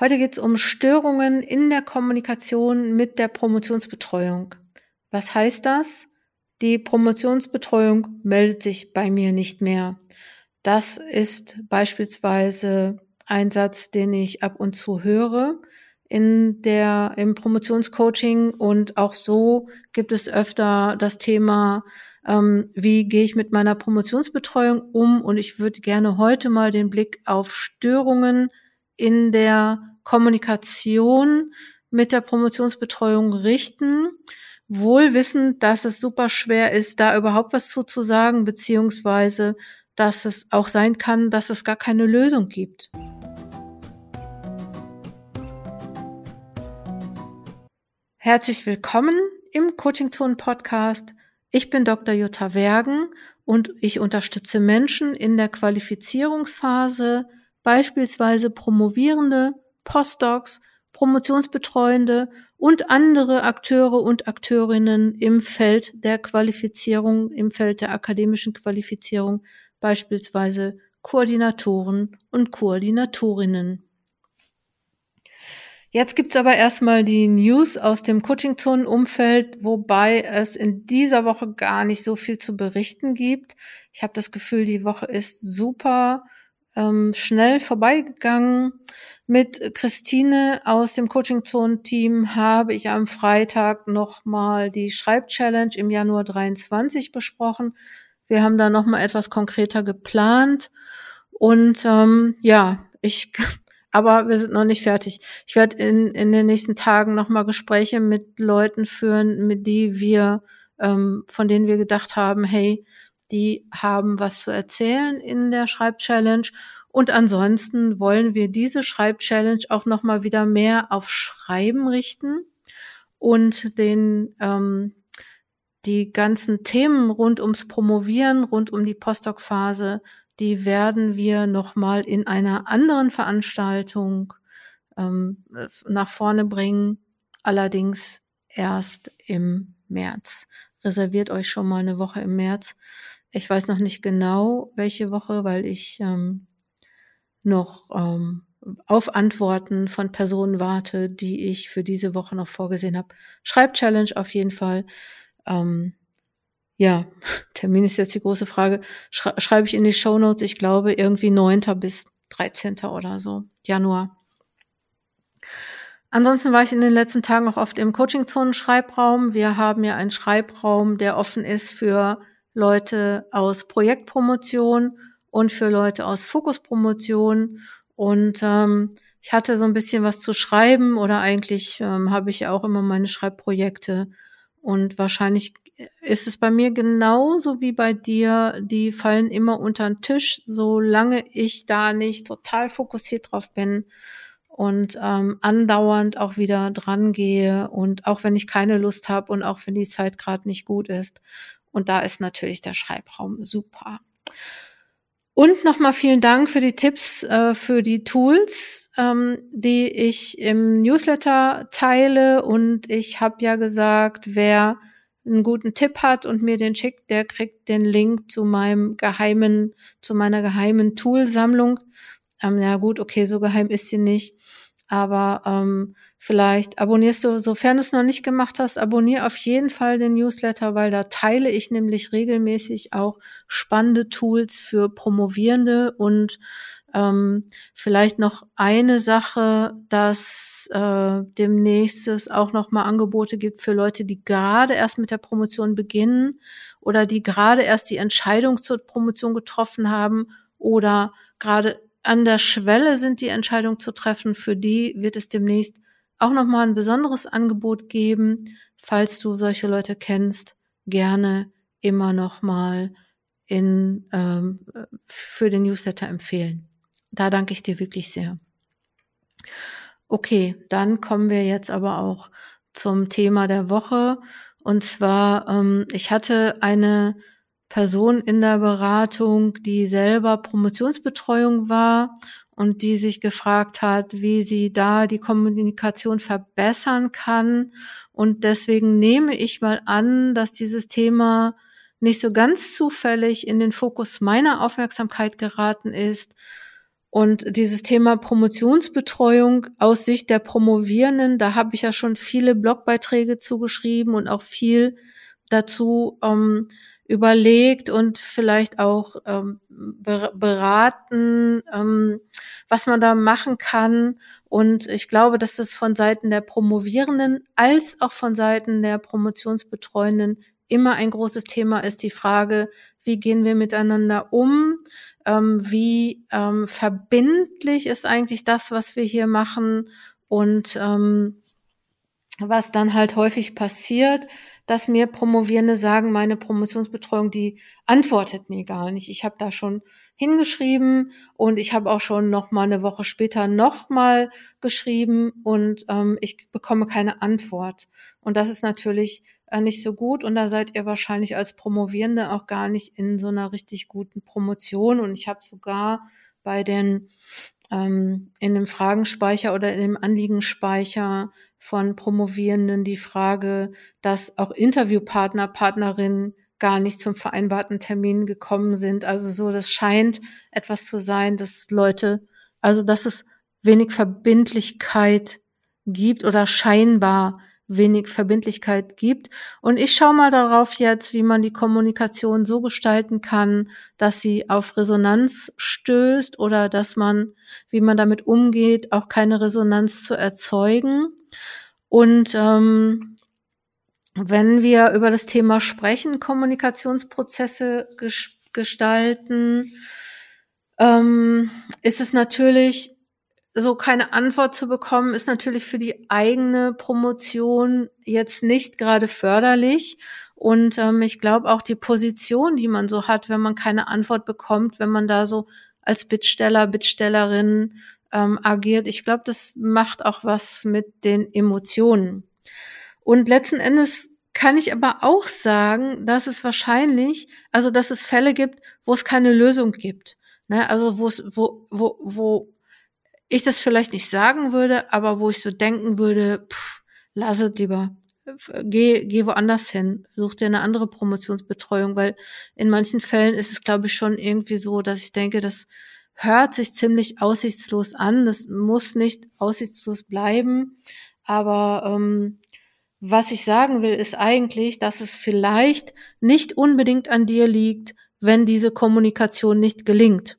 Heute geht es um Störungen in der Kommunikation mit der Promotionsbetreuung. Was heißt das? Die Promotionsbetreuung meldet sich bei mir nicht mehr. Das ist beispielsweise ein Satz, den ich ab und zu höre in der, im Promotionscoaching und auch so gibt es öfter das Thema, ähm, wie gehe ich mit meiner Promotionsbetreuung um und ich würde gerne heute mal den Blick auf Störungen in der Kommunikation mit der Promotionsbetreuung richten, wohl wissend, dass es super schwer ist, da überhaupt was zuzusagen, beziehungsweise dass es auch sein kann, dass es gar keine Lösung gibt. Herzlich willkommen im Coaching Zone Podcast. Ich bin Dr. Jutta Wergen und ich unterstütze Menschen in der Qualifizierungsphase, beispielsweise Promovierende, Postdocs, Promotionsbetreuende und andere Akteure und Akteurinnen im Feld der Qualifizierung, im Feld der akademischen Qualifizierung, beispielsweise Koordinatoren und Koordinatorinnen. Jetzt gibt's aber erstmal die News aus dem Coaching-Zonen-Umfeld, wobei es in dieser Woche gar nicht so viel zu berichten gibt. Ich habe das Gefühl, die Woche ist super ähm, schnell vorbeigegangen. Mit Christine aus dem Coaching-Zonen-Team habe ich am Freitag nochmal die Schreib-Challenge im Januar 23 besprochen. Wir haben da nochmal etwas konkreter geplant. Und ähm, ja, ich, aber wir sind noch nicht fertig. Ich werde in, in den nächsten Tagen nochmal Gespräche mit Leuten führen, mit die wir, ähm, von denen wir gedacht haben, hey, die haben was zu erzählen in der Schreibchallenge. Und ansonsten wollen wir diese Schreibchallenge auch nochmal wieder mehr auf Schreiben richten und den ähm, die ganzen Themen rund ums Promovieren, rund um die Postdoc-Phase, die werden wir nochmal in einer anderen Veranstaltung ähm, nach vorne bringen, allerdings erst im März. Reserviert euch schon mal eine Woche im März. Ich weiß noch nicht genau, welche Woche, weil ich ähm, noch ähm, auf Antworten von Personen warte, die ich für diese Woche noch vorgesehen habe. Schreib-Challenge auf jeden Fall. Ähm, ja, Termin ist jetzt die große Frage. Schrei schreibe ich in die Show Notes, ich glaube irgendwie 9. bis 13. oder so, Januar. Ansonsten war ich in den letzten Tagen auch oft im Coaching-Zonen-Schreibraum. Wir haben ja einen Schreibraum, der offen ist für Leute aus Projektpromotion und für Leute aus Fokuspromotion. Und ähm, ich hatte so ein bisschen was zu schreiben oder eigentlich ähm, habe ich ja auch immer meine Schreibprojekte. Und wahrscheinlich ist es bei mir genauso wie bei dir. Die fallen immer unter den Tisch, solange ich da nicht total fokussiert drauf bin und ähm, andauernd auch wieder dran gehe und auch wenn ich keine Lust habe und auch wenn die Zeit gerade nicht gut ist. Und da ist natürlich der Schreibraum super. Und nochmal vielen Dank für die Tipps, äh, für die Tools, ähm, die ich im Newsletter teile. Und ich habe ja gesagt, wer einen guten Tipp hat und mir den schickt, der kriegt den Link zu meinem geheimen, zu meiner geheimen Toolsammlung. Ähm, ja gut, okay, so geheim ist sie nicht. Aber ähm, vielleicht abonnierst du, sofern du es noch nicht gemacht hast, abonnier auf jeden Fall den Newsletter, weil da teile ich nämlich regelmäßig auch spannende Tools für Promovierende und ähm, vielleicht noch eine Sache, dass äh, demnächst es auch noch mal Angebote gibt für Leute, die gerade erst mit der Promotion beginnen oder die gerade erst die Entscheidung zur Promotion getroffen haben oder gerade an der Schwelle sind, die Entscheidung zu treffen. Für die wird es demnächst auch noch mal ein besonderes Angebot geben, falls du solche Leute kennst, gerne immer noch mal in ähm, für den Newsletter empfehlen. Da danke ich dir wirklich sehr. Okay, dann kommen wir jetzt aber auch zum Thema der Woche. Und zwar, ähm, ich hatte eine Person in der Beratung, die selber Promotionsbetreuung war und die sich gefragt hat, wie sie da die Kommunikation verbessern kann. Und deswegen nehme ich mal an, dass dieses Thema nicht so ganz zufällig in den Fokus meiner Aufmerksamkeit geraten ist, Und dieses Thema Promotionsbetreuung aus Sicht der Promovierenden, da habe ich ja schon viele Blogbeiträge zugeschrieben und auch viel dazu ähm, überlegt und vielleicht auch ähm, beraten, ähm, was man da machen kann. Und ich glaube, dass das von Seiten der Promovierenden als auch von Seiten der Promotionsbetreuenden immer ein großes Thema ist, die Frage, wie gehen wir miteinander um? Ähm, wie ähm, verbindlich ist eigentlich das, was wir hier machen? Und ähm, was dann halt häufig passiert, dass mir Promovierende sagen, meine Promotionsbetreuung, die antwortet mir gar nicht. Ich habe da schon hingeschrieben und ich habe auch schon noch mal eine Woche später noch mal geschrieben und ähm, ich bekomme keine Antwort. Und das ist natürlich äh, nicht so gut und da seid ihr wahrscheinlich als Promovierende auch gar nicht in so einer richtig guten Promotion. Und ich habe sogar bei den ähm, in dem Fragenspeicher oder in dem Anliegenspeicher von Promovierenden die Frage, dass auch Interviewpartner, Partnerinnen gar nicht zum vereinbarten Termin gekommen sind. Also so, das scheint etwas zu sein, dass Leute, also dass es wenig Verbindlichkeit gibt oder scheinbar wenig Verbindlichkeit gibt. Und ich schaue mal darauf jetzt, wie man die Kommunikation so gestalten kann, dass sie auf Resonanz stößt oder dass man, wie man damit umgeht, auch keine Resonanz zu erzeugen. Und ähm, wenn wir über das Thema sprechen, Kommunikationsprozesse gestalten, ähm, ist es natürlich so keine Antwort zu bekommen, ist natürlich für die eigene Promotion jetzt nicht gerade förderlich. Und ähm, ich glaube auch die Position, die man so hat, wenn man keine Antwort bekommt, wenn man da so als Bittsteller, Bittstellerin ähm, agiert, ich glaube, das macht auch was mit den Emotionen. Und letzten Endes kann ich aber auch sagen, dass es wahrscheinlich, also dass es Fälle gibt, wo es keine Lösung gibt. Ne? Also wo es, wo, wo, wo ich das vielleicht nicht sagen würde, aber wo ich so denken würde, pff, lass es lieber. Geh, geh woanders hin, such dir eine andere Promotionsbetreuung, weil in manchen Fällen ist es, glaube ich, schon irgendwie so, dass ich denke, das hört sich ziemlich aussichtslos an. Das muss nicht aussichtslos bleiben. Aber ähm, was ich sagen will, ist eigentlich, dass es vielleicht nicht unbedingt an dir liegt, wenn diese Kommunikation nicht gelingt.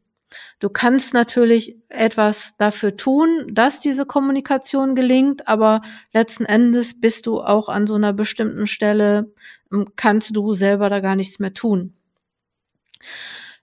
Du kannst natürlich etwas dafür tun, dass diese Kommunikation gelingt, aber letzten Endes bist du auch an so einer bestimmten Stelle, ähm, kannst du selber da gar nichts mehr tun.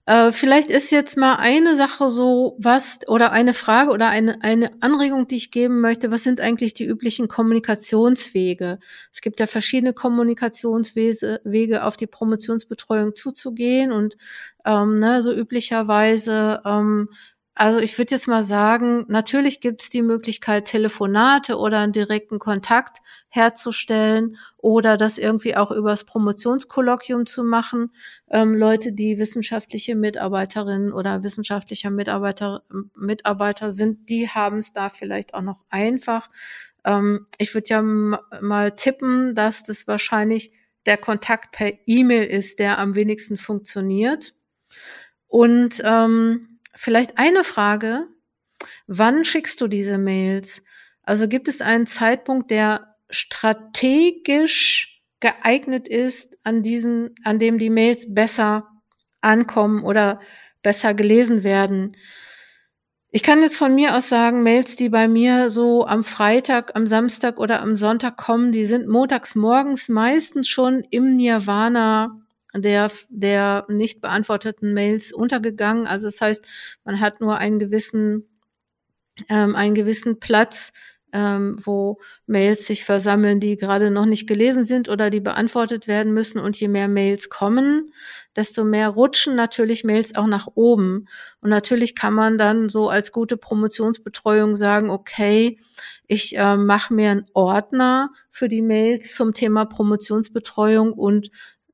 Äh, vielleicht ist jetzt mal eine Sache so, was oder eine Frage oder eine, eine Anregung, die ich geben möchte. Was sind eigentlich die üblichen Kommunikationswege? Es gibt ja verschiedene Kommunikationswege, auf die Promotionsbetreuung zuzugehen und ähm, ne, so üblicherweise ähm, also ich würde jetzt mal sagen, natürlich gibt es die Möglichkeit, Telefonate oder einen direkten Kontakt herzustellen oder das irgendwie auch übers Promotionskolloquium zu machen. Ähm, Leute, die wissenschaftliche Mitarbeiterinnen oder wissenschaftlicher Mitarbeiter, Mitarbeiter sind, die haben es da vielleicht auch noch einfach. Ähm, ich würde ja mal tippen, dass das wahrscheinlich der Kontakt per E-Mail ist, der am wenigsten funktioniert. Und ähm, Vielleicht eine Frage. Wann schickst du diese Mails? Also gibt es einen Zeitpunkt, der strategisch geeignet ist, an diesen, an dem die Mails besser ankommen oder besser gelesen werden? Ich kann jetzt von mir aus sagen, Mails, die bei mir so am Freitag, am Samstag oder am Sonntag kommen, die sind montags morgens meistens schon im Nirvana der, der nicht beantworteten Mails untergegangen. Also das heißt, man hat nur einen gewissen, ähm, einen gewissen Platz, ähm, wo Mails sich versammeln, die gerade noch nicht gelesen sind oder die beantwortet werden müssen. Und je mehr Mails kommen, desto mehr rutschen natürlich Mails auch nach oben. Und natürlich kann man dann so als gute Promotionsbetreuung sagen, okay, ich äh, mache mir einen Ordner für die Mails zum Thema Promotionsbetreuung und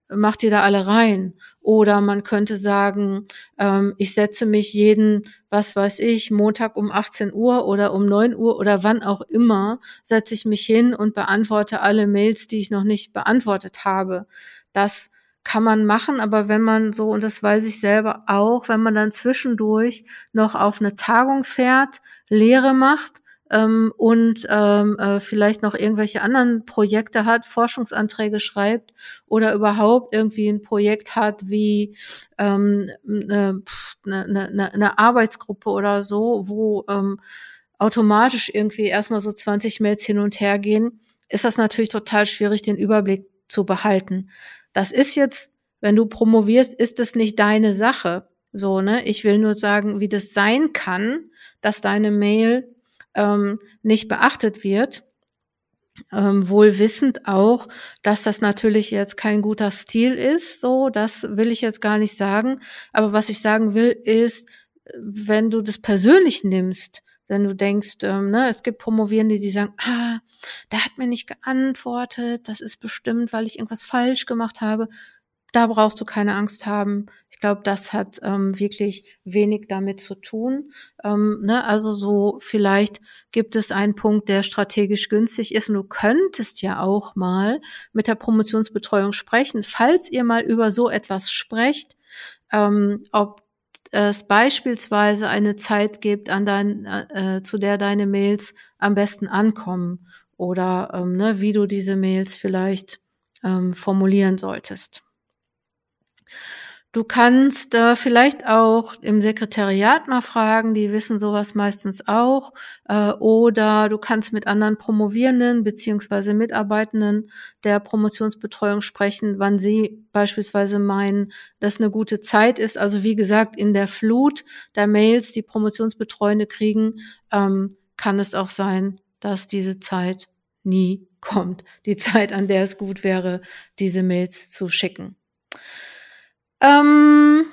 macht ihr da alle rein. Oder man könnte sagen, ähm, ich setze mich jeden, was weiß ich, Montag um 18 Uhr oder um 9 Uhr oder wann auch immer, setze ich mich hin und beantworte alle Mails, die ich noch nicht beantwortet habe. Das kann man machen, aber wenn man so, und das weiß ich selber auch, wenn man dann zwischendurch noch auf eine Tagung fährt, Lehre macht ähm, und ähm, äh, vielleicht noch irgendwelche anderen Projekte hat, Forschungsanträge schreibt oder überhaupt irgendwie ein Projekt hat wie ähm, eine, eine, eine, Arbeitsgruppe oder so, wo ähm, automatisch irgendwie erstmal so 20 Mails hin und her gehen, ist das natürlich total schwierig, den Überblick zu behalten. Das ist jetzt, wenn du promovierst, ist es nicht deine Sache. So, ne? Ich will nur sagen, wie das sein kann, dass deine Mail ähm, nicht beachtet wird. Ähm, wohl wissend auch, dass das natürlich jetzt kein guter Stil ist, so, das will ich jetzt gar nicht sagen. Aber was ich sagen will, ist, wenn du das persönlich nimmst, wenn du denkst, ähm, ne, es gibt Promovierende, die sagen, ah, der hat mir nicht geantwortet, das ist bestimmt, weil ich irgendwas falsch gemacht habe da brauchst du keine Angst haben. Ich glaube, das hat ähm, wirklich wenig damit zu tun. Ähm, ne? Also so vielleicht gibt es einen Punkt, der strategisch günstig ist. Und du könntest ja auch mal mit der Promotionsbetreuung sprechen, falls ihr mal über so etwas sprecht, ähm, ob es beispielsweise eine Zeit gibt, an dein, äh, zu der deine Mails am besten ankommen oder ähm, ne, wie du diese Mails vielleicht ähm, formulieren solltest. Du kannst äh, vielleicht auch im Sekretariat mal fragen, die wissen sowas meistens auch. Äh, oder du kannst mit anderen Promovierenden beziehungsweise Mitarbeitenden der Promotionsbetreuung sprechen, wann sie beispielsweise meinen, dass eine gute Zeit ist. Also wie gesagt, in der Flut der Mails, die Promotionsbetreuende kriegen, ähm, kann es auch sein, dass diese Zeit nie kommt. Die Zeit, an der es gut wäre, diese Mails zu schicken. Ähm,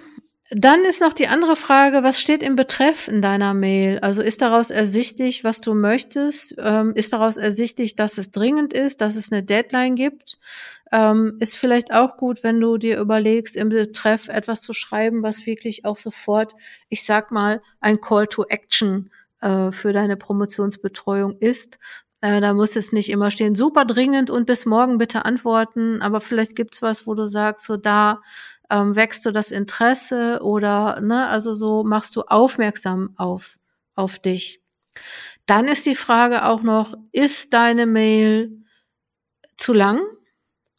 dann ist noch die andere Frage, was steht im Betreff in deiner Mail? Also ist daraus ersichtlich, was du möchtest? Ähm, ist daraus ersichtlich, dass es dringend ist, dass es eine Deadline gibt? Ähm, ist vielleicht auch gut, wenn du dir überlegst, im Betreff etwas zu schreiben, was wirklich auch sofort, ich sag mal, ein Call to Action äh, für deine Promotionsbetreuung ist. Äh, da muss es nicht immer stehen, super dringend und bis morgen bitte antworten, aber vielleicht gibt's was, wo du sagst, so da ähm, wächst du das Interesse oder, ne, also so machst du aufmerksam auf, auf dich. Dann ist die Frage auch noch, ist deine Mail zu lang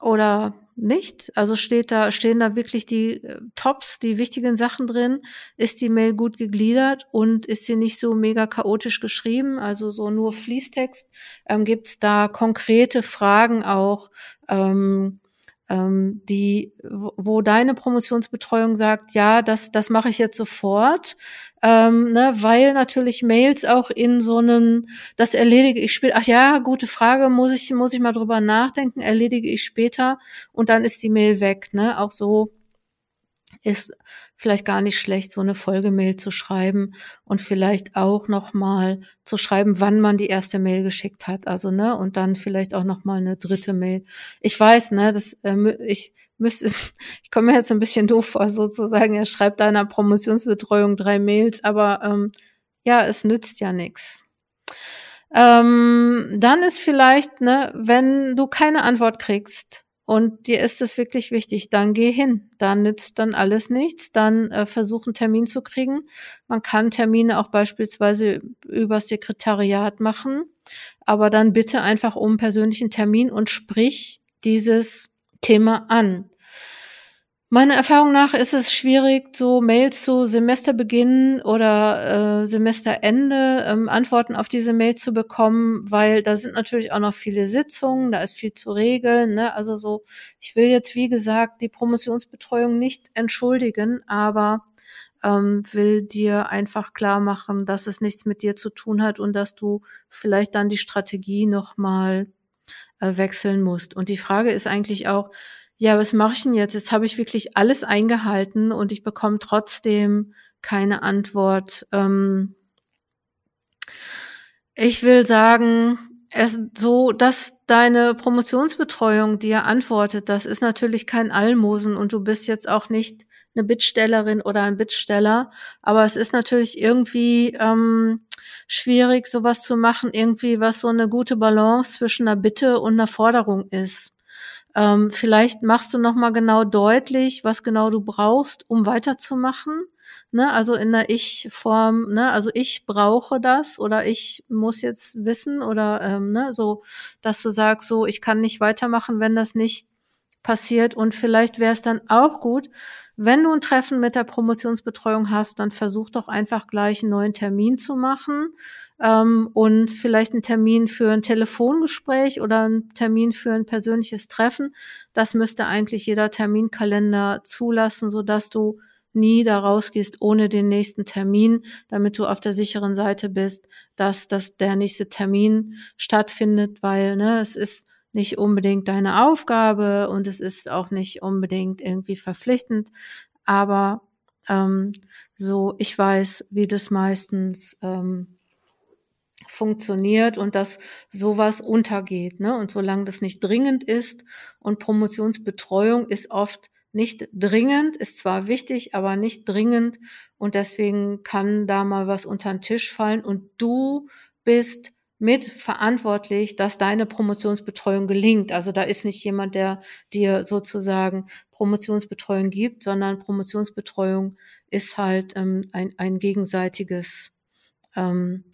oder nicht? Also steht da, stehen da wirklich die äh, Tops, die wichtigen Sachen drin? Ist die Mail gut gegliedert und ist sie nicht so mega chaotisch geschrieben? Also so nur Fließtext? Ähm, Gibt es da konkrete Fragen auch? Ähm, ähm, die, wo deine Promotionsbetreuung sagt, ja, das, das mache ich jetzt sofort, ähm, ne, weil natürlich Mails auch in so einem, das erledige ich später, ach ja, gute Frage, muss ich, muss ich mal drüber nachdenken, erledige ich später und dann ist die Mail weg, ne, auch so ist vielleicht gar nicht schlecht, so eine Folgemail zu schreiben und vielleicht auch noch mal zu schreiben, wann man die erste Mail geschickt hat. Also ne und dann vielleicht auch noch mal eine dritte Mail. Ich weiß, ne, das äh, ich müsste, ich komme mir jetzt ein bisschen doof vor, sozusagen. Er schreibt deiner Promotionsbetreuung drei Mails, aber ähm, ja, es nützt ja nichts. Ähm, dann ist vielleicht, ne, wenn du keine Antwort kriegst, und dir ist es wirklich wichtig, dann geh hin. Dann nützt dann alles nichts. Dann äh, versuch einen Termin zu kriegen. Man kann Termine auch beispielsweise über Sekretariat machen, aber dann bitte einfach um persönlichen Termin und sprich dieses Thema an. Meiner Erfahrung nach ist es schwierig, so Mails zu Semesterbeginn oder äh, Semesterende ähm, Antworten auf diese Mails zu bekommen, weil da sind natürlich auch noch viele Sitzungen, da ist viel zu regeln. Ne? Also so, ich will jetzt wie gesagt die Promotionsbetreuung nicht entschuldigen, aber ähm, will dir einfach klar machen, dass es nichts mit dir zu tun hat und dass du vielleicht dann die Strategie noch mal äh, wechseln musst. Und die Frage ist eigentlich auch ja, was mache ich denn jetzt? Jetzt habe ich wirklich alles eingehalten und ich bekomme trotzdem keine Antwort. Ähm ich will sagen, es, so, dass deine Promotionsbetreuung dir antwortet, das ist natürlich kein Almosen und du bist jetzt auch nicht eine Bittstellerin oder ein Bittsteller, aber es ist natürlich irgendwie ähm, schwierig, sowas zu machen, irgendwie, was so eine gute Balance zwischen einer Bitte und einer Forderung ist. Ähm, vielleicht machst du nochmal genau deutlich, was genau du brauchst, um weiterzumachen. Ne? Also in der Ich-Form, ne? also ich brauche das oder ich muss jetzt wissen oder ähm, ne? so, dass du sagst, so, ich kann nicht weitermachen, wenn das nicht passiert. Und vielleicht wäre es dann auch gut, wenn du ein Treffen mit der Promotionsbetreuung hast, dann versuch doch einfach gleich einen neuen Termin zu machen ähm, und vielleicht einen Termin für ein Telefongespräch oder einen Termin für ein persönliches Treffen. Das müsste eigentlich jeder Terminkalender zulassen, so dass du nie da rausgehst ohne den nächsten Termin, damit du auf der sicheren Seite bist, dass, dass der nächste Termin stattfindet, weil ne, es ist nicht unbedingt deine Aufgabe und es ist auch nicht unbedingt irgendwie verpflichtend, aber ähm, so, ich weiß, wie das meistens ähm, funktioniert und dass sowas untergeht. Ne? Und solange das nicht dringend ist und Promotionsbetreuung ist oft nicht dringend, ist zwar wichtig, aber nicht dringend und deswegen kann da mal was unter den Tisch fallen und du bist mitverantwortlich, dass deine Promotionsbetreuung gelingt. Also da ist nicht jemand, der dir sozusagen Promotionsbetreuung gibt, sondern Promotionsbetreuung ist halt ähm, ein, ein gegenseitiges, ähm,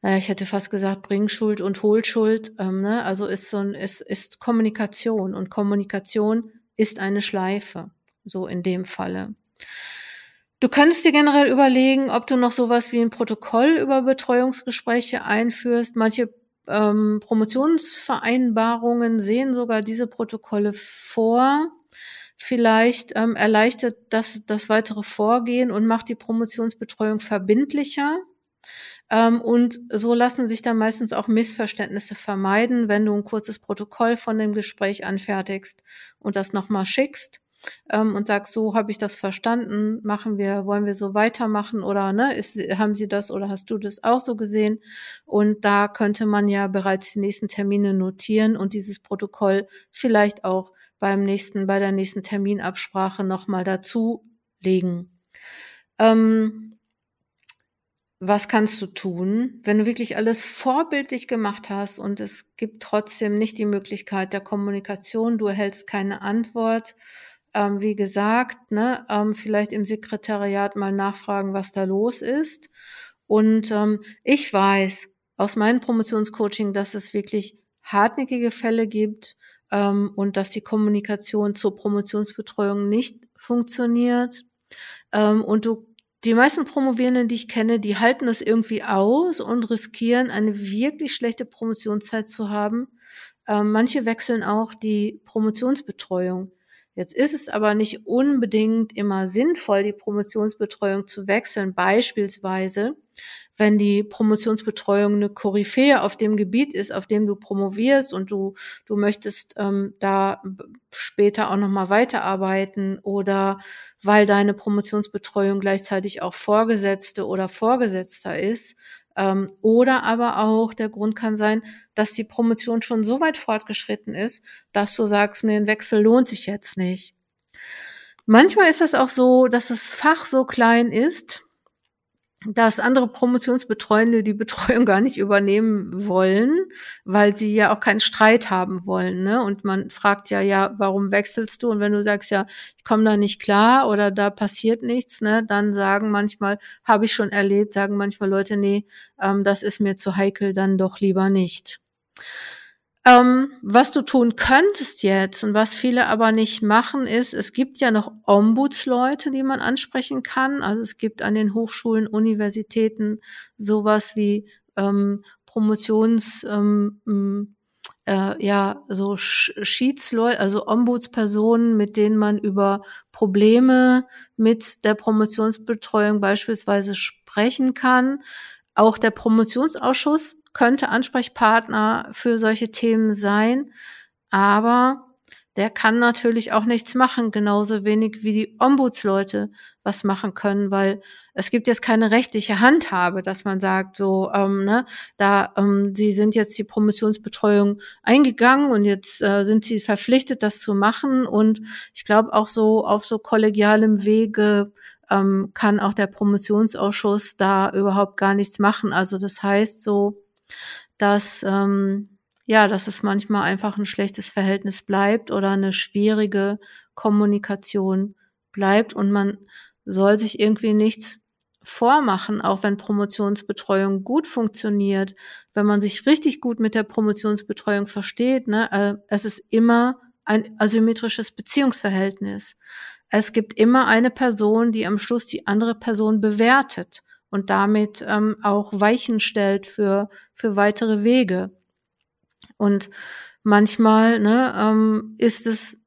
naja, ich hätte fast gesagt, Bringschuld und Hohlschuld. Ähm, ne? Also ist so ein, ist, ist Kommunikation und Kommunikation ist eine Schleife, so in dem Falle. Du kannst dir generell überlegen, ob du noch sowas wie ein Protokoll über Betreuungsgespräche einführst. Manche ähm, Promotionsvereinbarungen sehen sogar diese Protokolle vor. Vielleicht ähm, erleichtert das das weitere Vorgehen und macht die Promotionsbetreuung verbindlicher. Ähm, und so lassen sich dann meistens auch Missverständnisse vermeiden, wenn du ein kurzes Protokoll von dem Gespräch anfertigst und das nochmal schickst ähm, und sagst, so habe ich das verstanden, machen wir, wollen wir so weitermachen oder ne, ist, haben Sie das oder hast du das auch so gesehen? Und da könnte man ja bereits die nächsten Termine notieren und dieses Protokoll vielleicht auch beim nächsten, bei der nächsten Terminabsprache nochmal dazu legen. Ähm, was kannst du tun, wenn du wirklich alles vorbildlich gemacht hast und es gibt trotzdem nicht die Möglichkeit der Kommunikation, du erhältst keine Antwort, ähm, wie gesagt, ne, ähm, vielleicht im Sekretariat mal nachfragen, was da los ist. Und ähm, ich weiß aus meinem Promotionscoaching, dass es wirklich hartnäckige Fälle gibt ähm, und dass die Kommunikation zur Promotionsbetreuung nicht funktioniert. Ähm, und du die meisten Promovierenden, die ich kenne, die halten das irgendwie aus und riskieren, eine wirklich schlechte Promotionszeit zu haben. Ähm, manche wechseln auch die Promotionsbetreuung. Jetzt ist es aber nicht unbedingt immer sinnvoll, die Promotionsbetreuung zu wechseln. Beispielsweise, wenn die Promotionsbetreuung eine Koryphäe auf dem Gebiet ist, auf dem du promovierst und du, du möchtest ähm, da später auch nochmal weiterarbeiten oder weil deine Promotionsbetreuung gleichzeitig auch Vorgesetzte oder Vorgesetzter ist, ähm, oder aber auch der Grund kann sein, dass die Promotion schon so weit fortgeschritten ist, dass du sagst, nee, ein Wechsel lohnt sich jetzt nicht. Manchmal ist das auch so, dass das Fach so klein ist, dass andere Promotionsbetreuende die Betreuung gar nicht übernehmen wollen, weil sie ja auch keinen Streit haben wollen. Ne? Und man fragt ja, ja, warum wechselst du? Und wenn du sagst, ja, ich komme da nicht klar oder da passiert nichts, ne, dann sagen manchmal, habe ich schon erlebt, sagen manchmal Leute, nee, ähm, das ist mir zu heikel, dann doch lieber nicht. Ähm, was du tun könntest jetzt und was viele aber nicht machen, ist, es gibt ja noch Ombudsleute, die man ansprechen kann. Also es gibt an den Hochschulen, Universitäten sowas wie ähm, Promotions, ähm, äh, ja, so Schiedsleute, also Ombudspersonen, mit denen man über Probleme mit der Promotionsbetreuung beispielsweise sprechen kann. Auch der Promotionsausschuss könnte Ansprechpartner für solche Themen sein, aber der kann natürlich auch nichts machen, genauso wenig wie die Ombudsleute was machen können, weil es gibt jetzt keine rechtliche Handhabe, dass man sagt, so, ähm, ne, da, ähm, sie sind jetzt die Promotionsbetreuung eingegangen und jetzt äh, sind sie verpflichtet, das zu machen. Und ich glaube auch so auf so kollegialem Wege ähm, kann auch der Promotionsausschuss da überhaupt gar nichts machen. Also das heißt so, dass ähm, ja, dass es manchmal einfach ein schlechtes Verhältnis bleibt oder eine schwierige Kommunikation bleibt und man soll sich irgendwie nichts vormachen, auch wenn Promotionsbetreuung gut funktioniert, wenn man sich richtig gut mit der Promotionsbetreuung versteht, ne, äh, es ist immer ein asymmetrisches Beziehungsverhältnis. Es gibt immer eine Person, die am Schluss die andere Person bewertet und damit ähm, auch Weichen stellt für, für weitere Wege. Und manchmal ne, ähm, ist es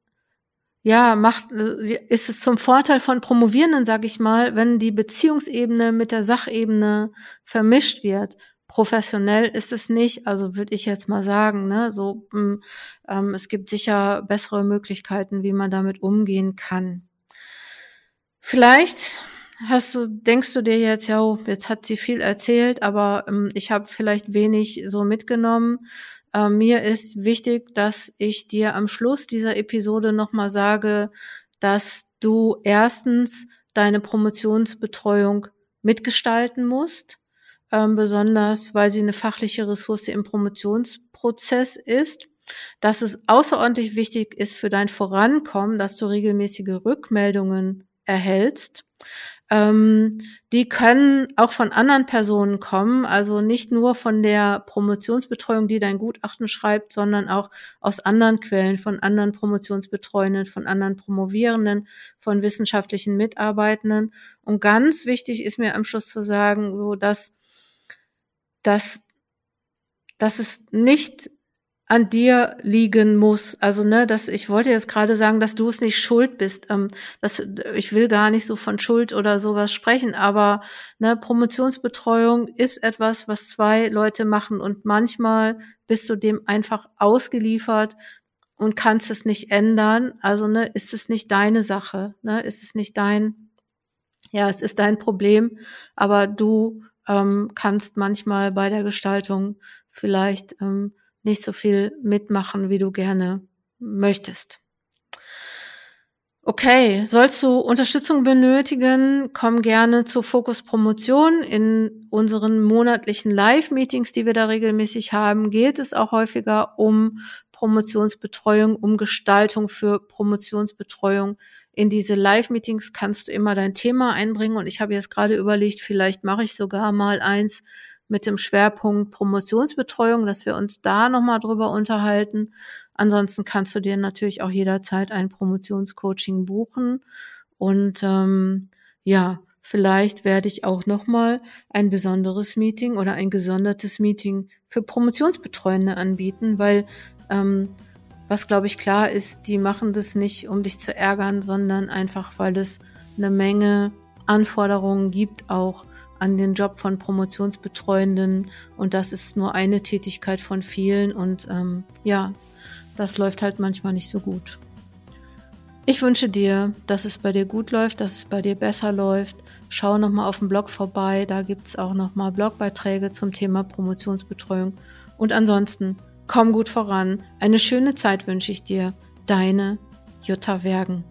ja, macht, äh, ist es zum Vorteil von Promovierenden, sage ich mal, wenn die Beziehungsebene mit der Sachebene vermischt wird. Professionell ist es nicht, also würde ich jetzt mal sagen, ne, so hm, ähm, es gibt sicher bessere Möglichkeiten, wie man damit umgehen kann. Vielleicht hast du, denkst du dir jetzt, ja, oh, jetzt hat sie viel erzählt, aber ähm, ich habe vielleicht wenig so mitgenommen. Äh, mir ist wichtig, dass ich dir am Schluss dieser Episode nochmal sage, dass du erstens deine Promotionsbetreuung mitgestalten musst, ähm, besonders weil sie eine fachliche Ressource im Promotionsprozess ist dass es außerordentlich wichtig ist für dein Vorankommen, dass du regelmäßige Rückmeldungen erhältst, ähm, die können auch von anderen Personen kommen, also nicht nur von der Promotionsbetreuung, die dein Gutachten schreibt, sondern auch aus anderen Quellen, von anderen Promotionsbetreuenden, von anderen Promovierenden, von wissenschaftlichen Mitarbeitenden. Und ganz wichtig ist mir am Schluss zu sagen, so dass, dass, dass es nicht an dir liegen muss. Also, ne, dass ich wollte jetzt gerade sagen, dass du es nicht schuld bist. Ähm, dass, ich will gar nicht so von Schuld oder sowas sprechen, aber ne, Promotionsbetreuung ist etwas, was zwei Leute machen und manchmal bist du dem einfach ausgeliefert und kannst es nicht ändern. Also, ne, ist es nicht deine Sache, ne, ist es nicht dein, ja, es ist dein Problem, aber du ähm, kannst manchmal bei der Gestaltung vielleicht ähm, nicht so viel mitmachen, wie du gerne möchtest. Okay, sollst du Unterstützung benötigen, komm gerne zur Fokus Promotion. In unseren monatlichen Live-Meetings, die wir da regelmäßig haben, geht es auch häufiger um Promotionsbetreuung, um Gestaltung für Promotionsbetreuung. In diese Live-Meetings kannst du immer dein Thema einbringen und ich habe jetzt gerade überlegt, vielleicht mache ich sogar mal eins mit dem Schwerpunkt Promotionsbetreuung, dass wir uns da nochmal drüber unterhalten. Ansonsten kannst du dir natürlich auch jederzeit ein Promotionscoaching buchen. Und ähm, ja, vielleicht werde ich auch nochmal ein besonderes Meeting oder ein gesondertes Meeting für Promotionsbetreuende anbieten, weil ähm, was glaube ich klar ist, die machen das nicht, um dich zu ärgern, sondern einfach, weil es eine Menge Anforderungen gibt, auch an den Job von Promotionsbetreuenden und das ist nur eine Tätigkeit von vielen und ähm, ja, das läuft halt manchmal nicht so gut. Ich wünsche dir, dass es bei dir gut läuft, dass es bei dir besser läuft. Schau nochmal auf dem Blog vorbei, da gibt's auch nochmal Blogbeiträge zum Thema Promotionsbetreuung. Und ansonsten, komm gut voran. Eine schöne Zeit wünsche ich dir. Deine Jutta Wergen.